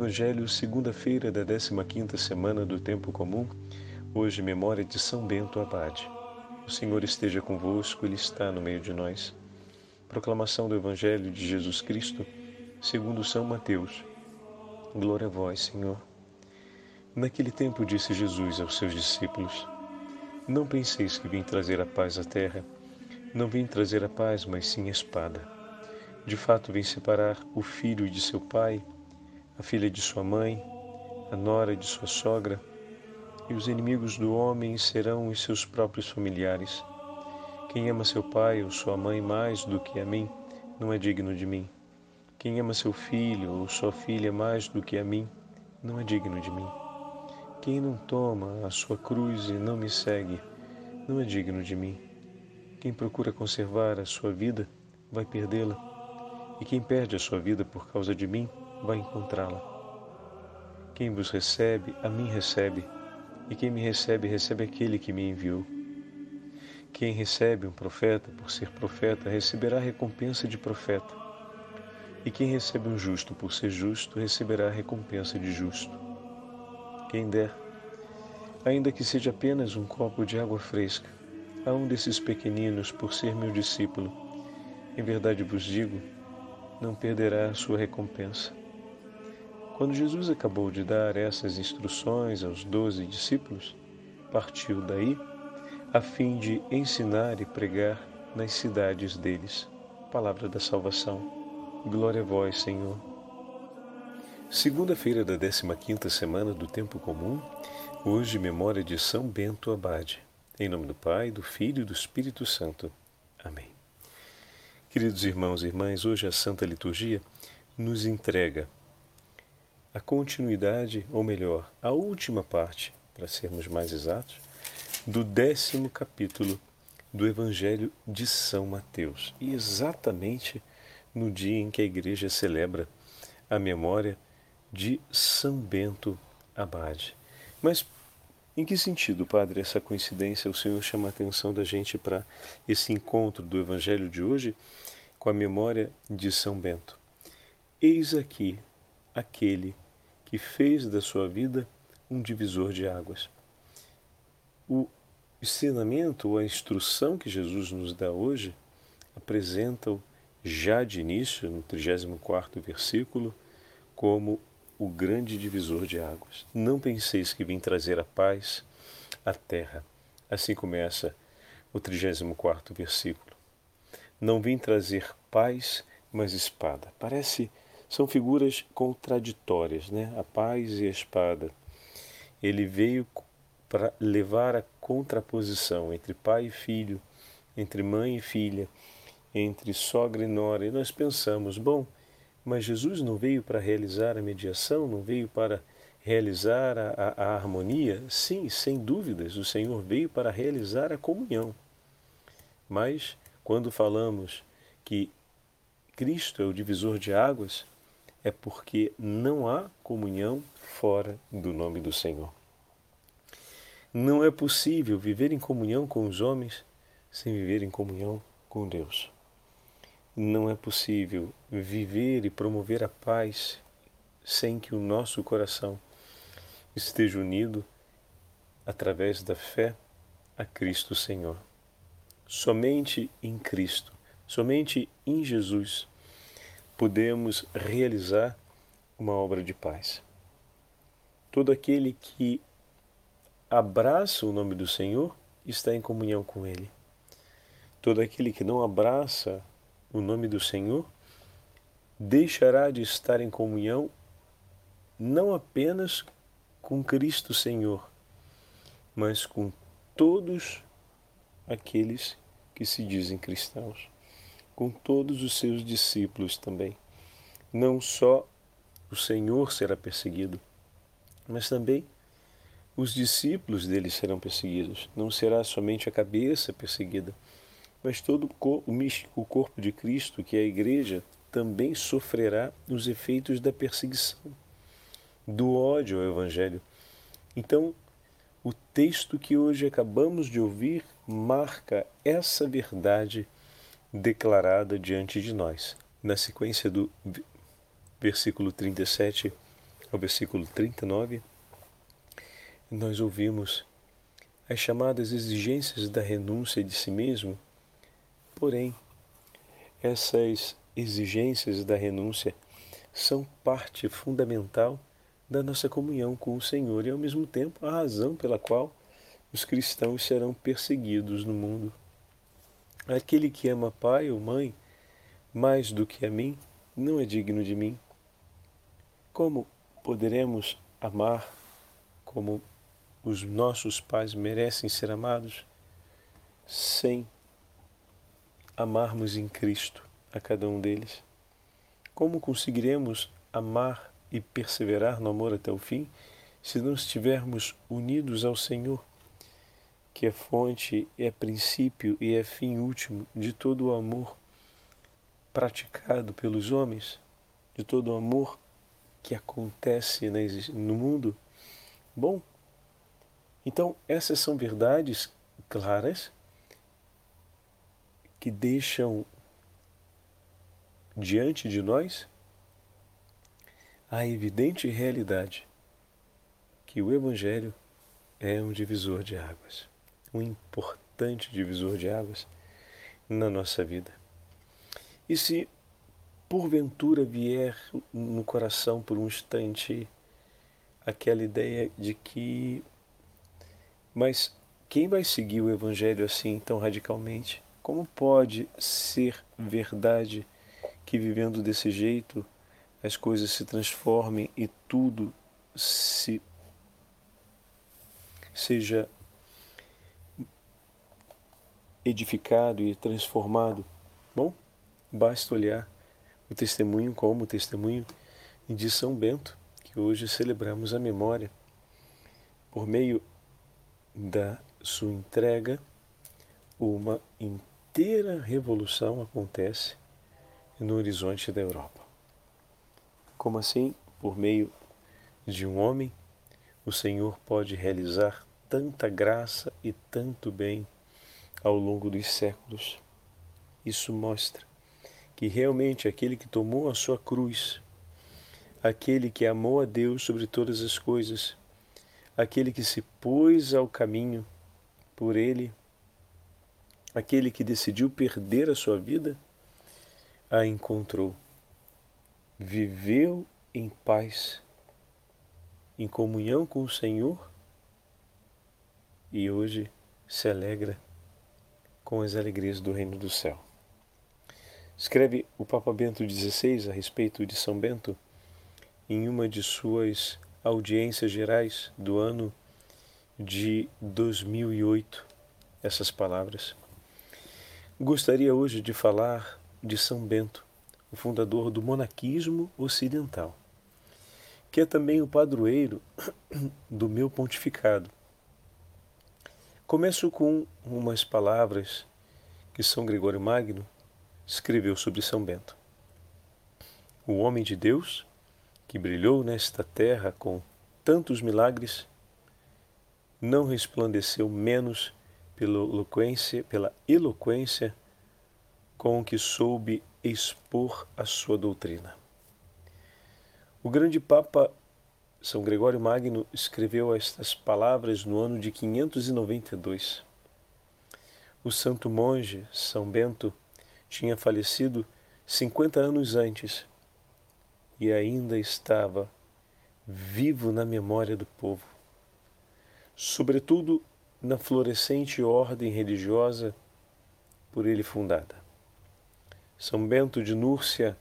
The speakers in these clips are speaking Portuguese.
Evangelho, segunda-feira da 15ª semana do tempo comum, hoje memória de São Bento Abade. O Senhor esteja convosco, ele está no meio de nós. Proclamação do Evangelho de Jesus Cristo, segundo São Mateus. Glória a vós, Senhor. Naquele tempo disse Jesus aos seus discípulos: Não penseis que vim trazer a paz à terra. Não vim trazer a paz, mas sim a espada. De fato, vim separar o filho de seu pai a filha de sua mãe, a nora de sua sogra, e os inimigos do homem serão os seus próprios familiares. Quem ama seu pai ou sua mãe mais do que a mim, não é digno de mim. Quem ama seu filho ou sua filha mais do que a mim, não é digno de mim. Quem não toma a sua cruz e não me segue, não é digno de mim. Quem procura conservar a sua vida, vai perdê-la. E quem perde a sua vida por causa de mim, vai encontrá-la. Quem vos recebe, a mim recebe, e quem me recebe, recebe aquele que me enviou. Quem recebe um profeta por ser profeta, receberá recompensa de profeta. E quem recebe um justo por ser justo, receberá recompensa de justo. Quem der, ainda que seja apenas um copo de água fresca, a um desses pequeninos por ser meu discípulo, em verdade vos digo, não perderá a sua recompensa. Quando Jesus acabou de dar essas instruções aos doze discípulos, partiu daí a fim de ensinar e pregar nas cidades deles. Palavra da salvação. Glória a vós, Senhor. Segunda-feira da 15ª semana do tempo comum, hoje memória de São Bento Abade. Em nome do Pai, do Filho e do Espírito Santo. Amém. Queridos irmãos e irmãs, hoje a Santa Liturgia nos entrega a continuidade, ou melhor, a última parte, para sermos mais exatos, do décimo capítulo do Evangelho de São Mateus. E exatamente no dia em que a igreja celebra a memória de São Bento Abade. Mas em que sentido, Padre, essa coincidência? O Senhor chama a atenção da gente para esse encontro do Evangelho de hoje com a memória de São Bento. Eis aqui aquele que fez da sua vida um divisor de águas. O ensinamento ou a instrução que Jesus nos dá hoje apresenta-o já de início, no 34 versículo, como o grande divisor de águas. Não penseis que vim trazer a paz à terra. Assim começa o 34 versículo. Não vim trazer paz, mas espada. Parece são figuras contraditórias, né? A paz e a espada. Ele veio para levar a contraposição entre pai e filho, entre mãe e filha, entre sogra e nora. E nós pensamos, bom, mas Jesus não veio para realizar a mediação, não veio para realizar a, a, a, harmonia? Sim, sem dúvidas, o Senhor veio para realizar a comunhão. Mas, quando falamos que Cristo é o divisor de águas, é porque não há comunhão fora do nome do Senhor. Não é possível viver em comunhão com os homens sem viver em comunhão com Deus. Não é possível viver e promover a paz sem que o nosso coração esteja unido através da fé a Cristo Senhor. Somente em Cristo, somente em Jesus podemos realizar uma obra de paz. Todo aquele que abraça o nome do Senhor está em comunhão com Ele. Todo aquele que não abraça o nome do Senhor deixará de estar em comunhão não apenas com Cristo Senhor, mas com todos aqueles que se dizem cristãos com todos os seus discípulos também. Não só o Senhor será perseguido, mas também os discípulos dele serão perseguidos. Não será somente a cabeça perseguida, mas todo o corpo de Cristo, que é a igreja, também sofrerá os efeitos da perseguição, do ódio ao Evangelho. Então, o texto que hoje acabamos de ouvir marca essa verdade declarada diante de nós. Na sequência do versículo 37, ao versículo 39, nós ouvimos as chamadas exigências da renúncia de si mesmo, porém, essas exigências da renúncia são parte fundamental da nossa comunhão com o Senhor e, ao mesmo tempo, a razão pela qual os cristãos serão perseguidos no mundo. Aquele que ama pai ou mãe mais do que a mim não é digno de mim. Como poderemos amar como os nossos pais merecem ser amados sem amarmos em Cristo a cada um deles? Como conseguiremos amar e perseverar no amor até o fim se não estivermos unidos ao Senhor, que é fonte, é princípio e é fim último de todo o amor praticado pelos homens, de todo o amor que acontece no mundo? Bom, então essas são verdades claras que deixam diante de nós a evidente realidade que o Evangelho é um divisor de águas, um importante divisor de águas na nossa vida. E se porventura vier no coração por um instante aquela ideia de que, mas quem vai seguir o Evangelho assim tão radicalmente? Como pode ser verdade que vivendo desse jeito as coisas se transformem e tudo se seja edificado e transformado? Bom, basta olhar o testemunho como o testemunho de São Bento, que hoje celebramos a memória. Por meio da sua entrega, uma inteira revolução acontece no horizonte da Europa. Como assim? Por meio de um homem, o Senhor pode realizar tanta graça e tanto bem ao longo dos séculos. Isso mostra que realmente aquele que tomou a sua cruz, aquele que amou a Deus sobre todas as coisas, aquele que se pôs ao caminho por ele, aquele que decidiu perder a sua vida, a encontrou. Viveu em paz, em comunhão com o Senhor e hoje se alegra com as alegrias do reino do céu. Escreve o Papa Bento XVI a respeito de São Bento em uma de suas audiências gerais do ano de 2008 essas palavras. Gostaria hoje de falar de São Bento, o fundador do monaquismo ocidental, que é também o padroeiro do meu pontificado. Começo com umas palavras que São Gregório Magno escreveu sobre São Bento. O homem de Deus, que brilhou nesta terra com tantos milagres, não resplandeceu menos pela eloquência, pela eloquência com que soube expor a sua doutrina. O grande Papa São Gregório Magno escreveu estas palavras no ano de 592. O santo monge São Bento tinha falecido 50 anos antes e ainda estava vivo na memória do povo, sobretudo na florescente ordem religiosa por ele fundada. São Bento de Núrcia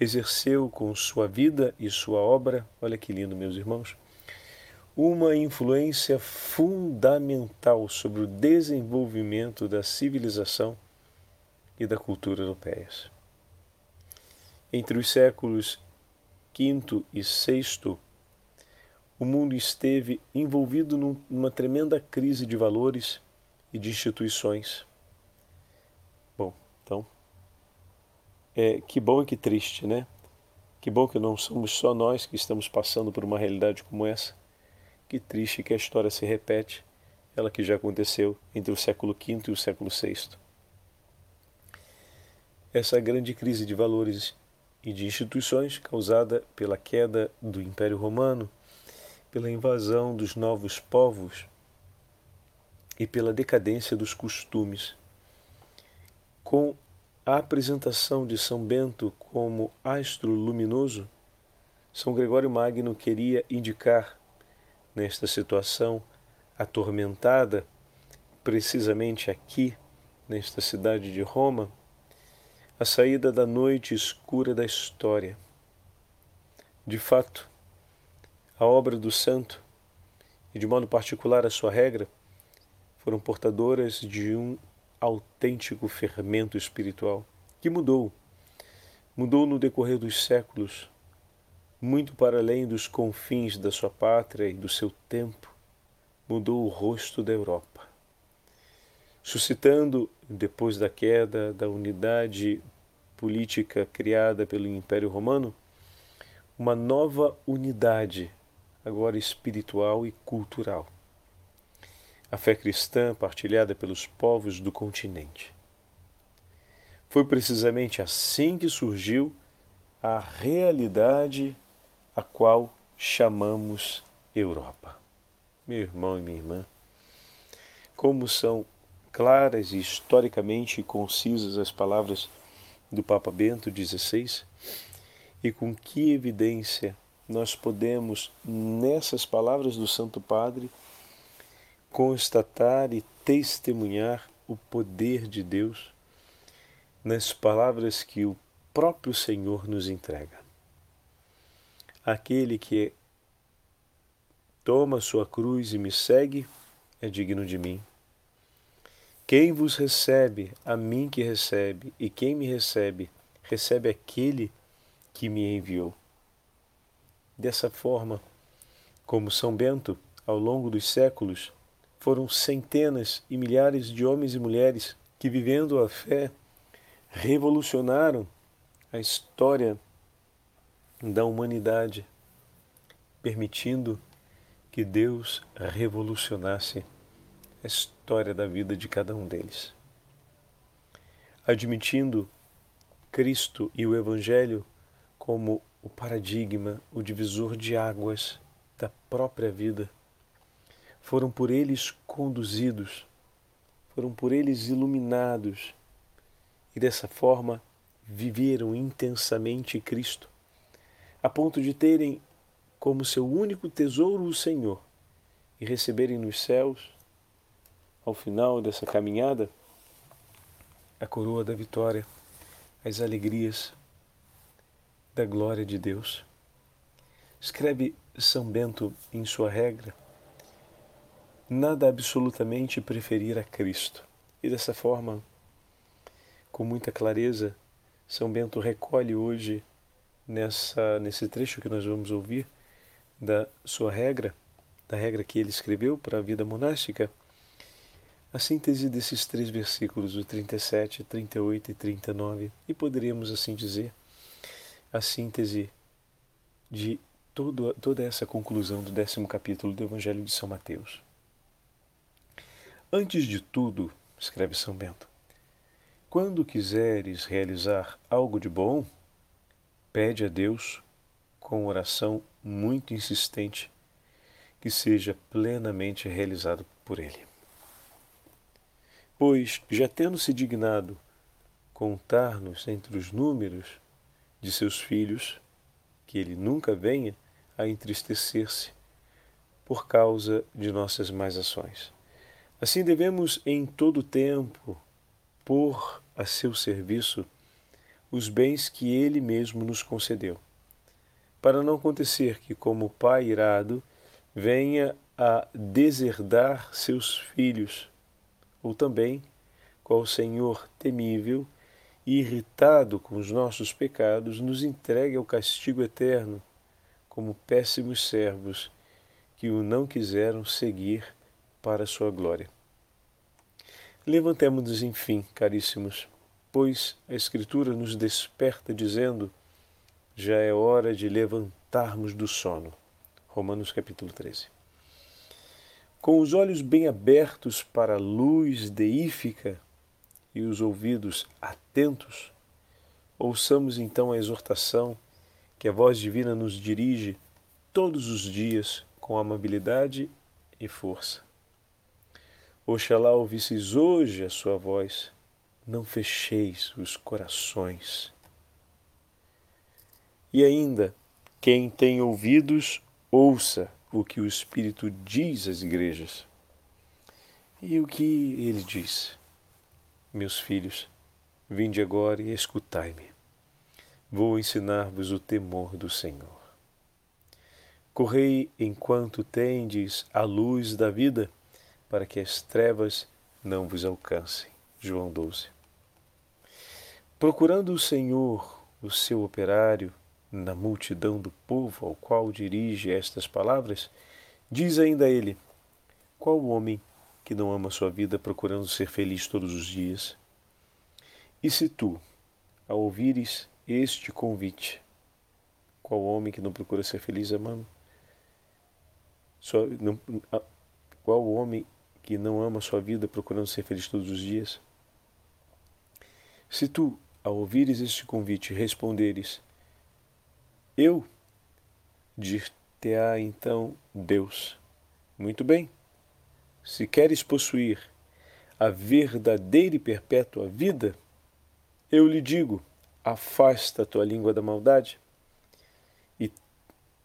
exerceu com sua vida e sua obra, olha que lindo, meus irmãos, uma influência fundamental sobre o desenvolvimento da civilização e da cultura europeias. Entre os séculos V e VI, o mundo esteve envolvido numa tremenda crise de valores e de instituições. Bom, então, é, que bom e que triste, né? Que bom que não somos só nós que estamos passando por uma realidade como essa. Que triste que a história se repete, ela que já aconteceu entre o século V e o século VI. Essa grande crise de valores e de instituições causada pela queda do Império Romano, pela invasão dos novos povos e pela decadência dos costumes. Com a apresentação de São Bento como astro luminoso, São Gregório Magno queria indicar, nesta situação atormentada, precisamente aqui, nesta cidade de Roma, a saída da noite escura da história. De fato, a obra do santo, e de modo particular a sua regra, foram portadoras de um autêntico fermento espiritual que mudou, mudou no decorrer dos séculos, muito para além dos confins da sua pátria e do seu tempo, mudou o rosto da Europa, suscitando, depois da queda da unidade política criada pelo Império Romano, uma nova unidade agora espiritual e cultural. A fé cristã partilhada pelos povos do continente. Foi precisamente assim que surgiu a realidade a qual chamamos Europa. Meu irmão e minha irmã, como são claras e historicamente concisas as palavras do Papa Bento XVI e com que evidência nós podemos, nessas palavras do Santo Padre, constatar e testemunhar o poder de Deus nas palavras que o próprio Senhor nos entrega. Aquele que toma sua cruz e me segue é digno de mim. Quem vos recebe, a mim que recebe, e quem me recebe, recebe aquele que me enviou. Dessa forma, como São Bento, ao longo dos séculos, foram centenas e milhares de homens e mulheres que, vivendo a fé, revolucionaram a história da humanidade, permitindo que Deus revolucionasse a história da vida de cada um deles. Admitindo Cristo e o Evangelho como o paradigma, o divisor de águas da própria vida. Foram por eles conduzidos, foram por eles iluminados e dessa forma viveram intensamente Cristo, a ponto de terem como seu único tesouro o Senhor e receberem nos céus, ao final dessa caminhada, a coroa da vitória, as alegrias da glória de Deus. Escreve São Bento em sua regra: nada absolutamente preferir a Cristo. E dessa forma, com muita clareza, São Bento recolhe hoje nessa nesse trecho que nós vamos ouvir da sua regra, da regra que ele escreveu para a vida monástica, a síntese desses três versículos, o 37, 38 e 39, e poderíamos assim dizer a síntese de todo, toda essa conclusão do décimo capítulo do Evangelho de São Mateus. Antes de tudo, escreve São Bento, quando quiseres realizar algo de bom, pede a Deus, com oração muito insistente, que seja plenamente realizado por Ele. Pois, já tendo se dignado contar-nos entre os números de seus filhos, que ele nunca venha a entristecer-se por causa de nossas más ações. Assim devemos em todo tempo pôr a seu serviço os bens que ele mesmo nos concedeu, para não acontecer que, como pai irado, venha a deserdar seus filhos, ou também, qual Senhor temível, irritado com os nossos pecados, nos entregue ao castigo eterno, como péssimos servos que o não quiseram seguir para a sua glória. Levantemo-nos, enfim, caríssimos, pois a Escritura nos desperta dizendo: já é hora de levantarmos do sono. Romanos capítulo 13. Com os olhos bem abertos para a luz deífica e os ouvidos atentos, ouçamos então a exortação que a voz divina nos dirige todos os dias com amabilidade e força. Oxalá ouvisseis hoje a sua voz, não fecheis os corações. E ainda, quem tem ouvidos, ouça o que o Espírito diz às igrejas. E o que ele diz? Meus filhos, vinde agora e escutai-me. Vou ensinar-vos o temor do Senhor. Correi enquanto tendes a luz da vida, para que as trevas não vos alcancem. João 12. Procurando o Senhor, o seu operário, na multidão do povo ao qual dirige estas palavras, diz ainda ele: Qual homem que não ama sua vida procurando ser feliz todos os dias? E se tu, ao ouvires este convite, qual homem que não procura ser feliz amando? Só, não, qual homem que não ama sua vida procurando ser feliz todos os dias? Se tu, ao ouvires este convite, responderes, eu, dir-te-á então Deus, muito bem, se queres possuir a verdadeira e perpétua vida, eu lhe digo: afasta a tua língua da maldade e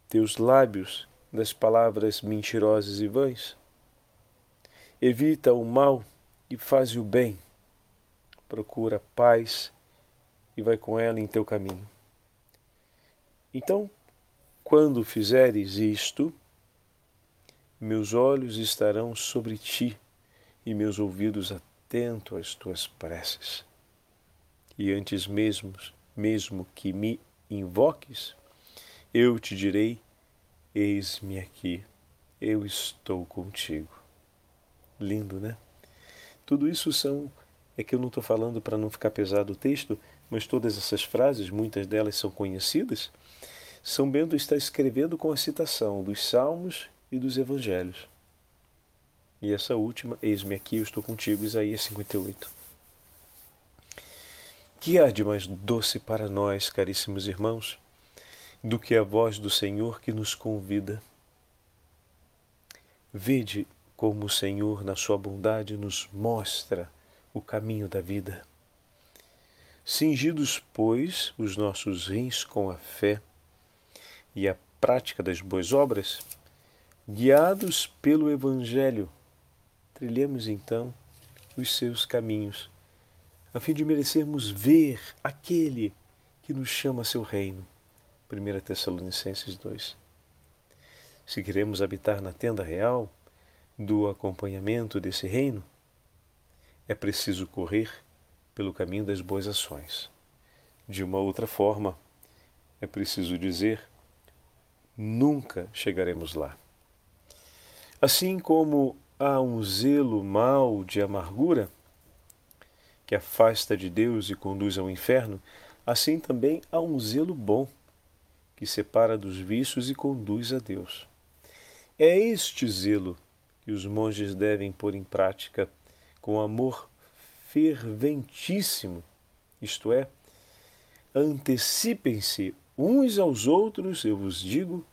teus lábios das palavras mentirosas e vãs. Evita o mal e faz o bem. Procura paz e vai com ela em teu caminho. Então, quando fizeres isto, meus olhos estarão sobre ti e meus ouvidos atentos às tuas preces. E antes mesmo, mesmo que me invoques, eu te direi: Eis-me aqui, eu estou contigo. Lindo, né? Tudo isso são é que eu não estou falando para não ficar pesado o texto, mas todas essas frases, muitas delas são conhecidas. São Bento está escrevendo com a citação dos Salmos e dos Evangelhos. E essa última, eis-me aqui, eu estou contigo, Isaías 58. Que há de mais doce para nós, caríssimos irmãos, do que a voz do Senhor que nos convida? Vede como o Senhor, na sua bondade, nos mostra o caminho da vida. Cingidos, pois, os nossos rins com a fé e a prática das boas obras, Guiados pelo Evangelho, trilhemos então os seus caminhos, a fim de merecermos ver aquele que nos chama a seu reino. 1 Tessalonicenses 2. Se queremos habitar na tenda real do acompanhamento desse reino, é preciso correr pelo caminho das boas ações. De uma outra forma, é preciso dizer: nunca chegaremos lá. Assim como há um zelo mau de amargura, que afasta de Deus e conduz ao inferno, assim também há um zelo bom, que separa dos vícios e conduz a Deus. É este zelo que os monges devem pôr em prática com amor ferventíssimo, isto é, antecipem-se uns aos outros, eu vos digo,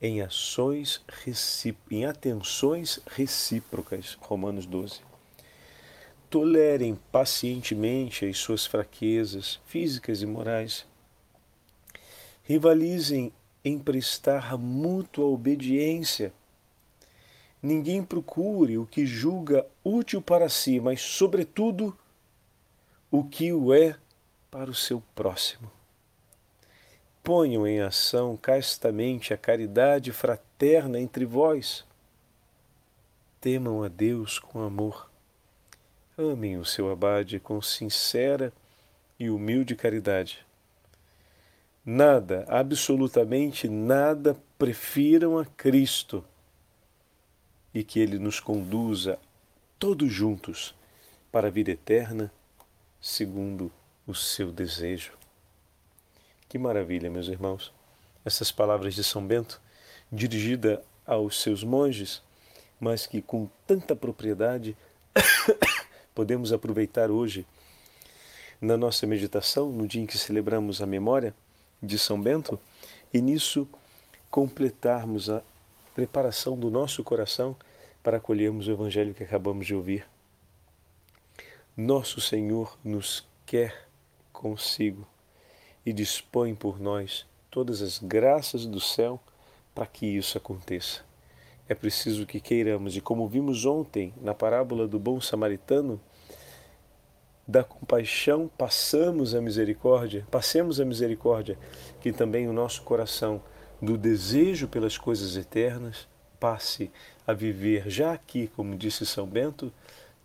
em ações em atenções recíprocas. Romanos 12. Tolerem pacientemente as suas fraquezas físicas e morais. Rivalizem em prestar mútua obediência. Ninguém procure o que julga útil para si, mas, sobretudo, o que o é para o seu próximo ponham em ação castamente a caridade fraterna entre vós. Temam a Deus com amor. Amem o seu abade com sincera e humilde caridade. Nada, absolutamente nada, prefiram a Cristo e que Ele nos conduza todos juntos para a vida eterna, segundo o seu desejo. Que maravilha, meus irmãos. Essas palavras de São Bento, dirigida aos seus monges, mas que com tanta propriedade podemos aproveitar hoje na nossa meditação, no dia em que celebramos a memória de São Bento, e nisso completarmos a preparação do nosso coração para acolhermos o Evangelho que acabamos de ouvir. Nosso Senhor nos quer consigo e dispõe por nós todas as graças do céu para que isso aconteça. É preciso que queiramos, e como vimos ontem na parábola do bom samaritano, da compaixão passamos a misericórdia, passemos a misericórdia, que também o nosso coração do desejo pelas coisas eternas passe a viver já aqui, como disse São Bento,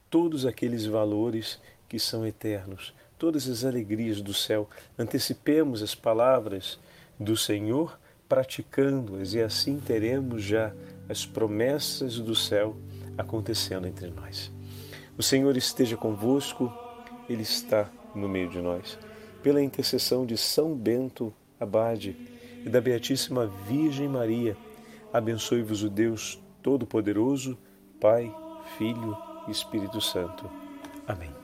todos aqueles valores que são eternos, todas as alegrias do céu. Antecipemos as palavras do Senhor praticando-as e assim teremos já as promessas do céu acontecendo entre nós. O Senhor esteja convosco ele está no meio de nós. Pela intercessão de São Bento Abade e da Beatíssima Virgem Maria, abençoe-vos o Deus Todo-Poderoso, Pai, Filho e Espírito Santo. Amém.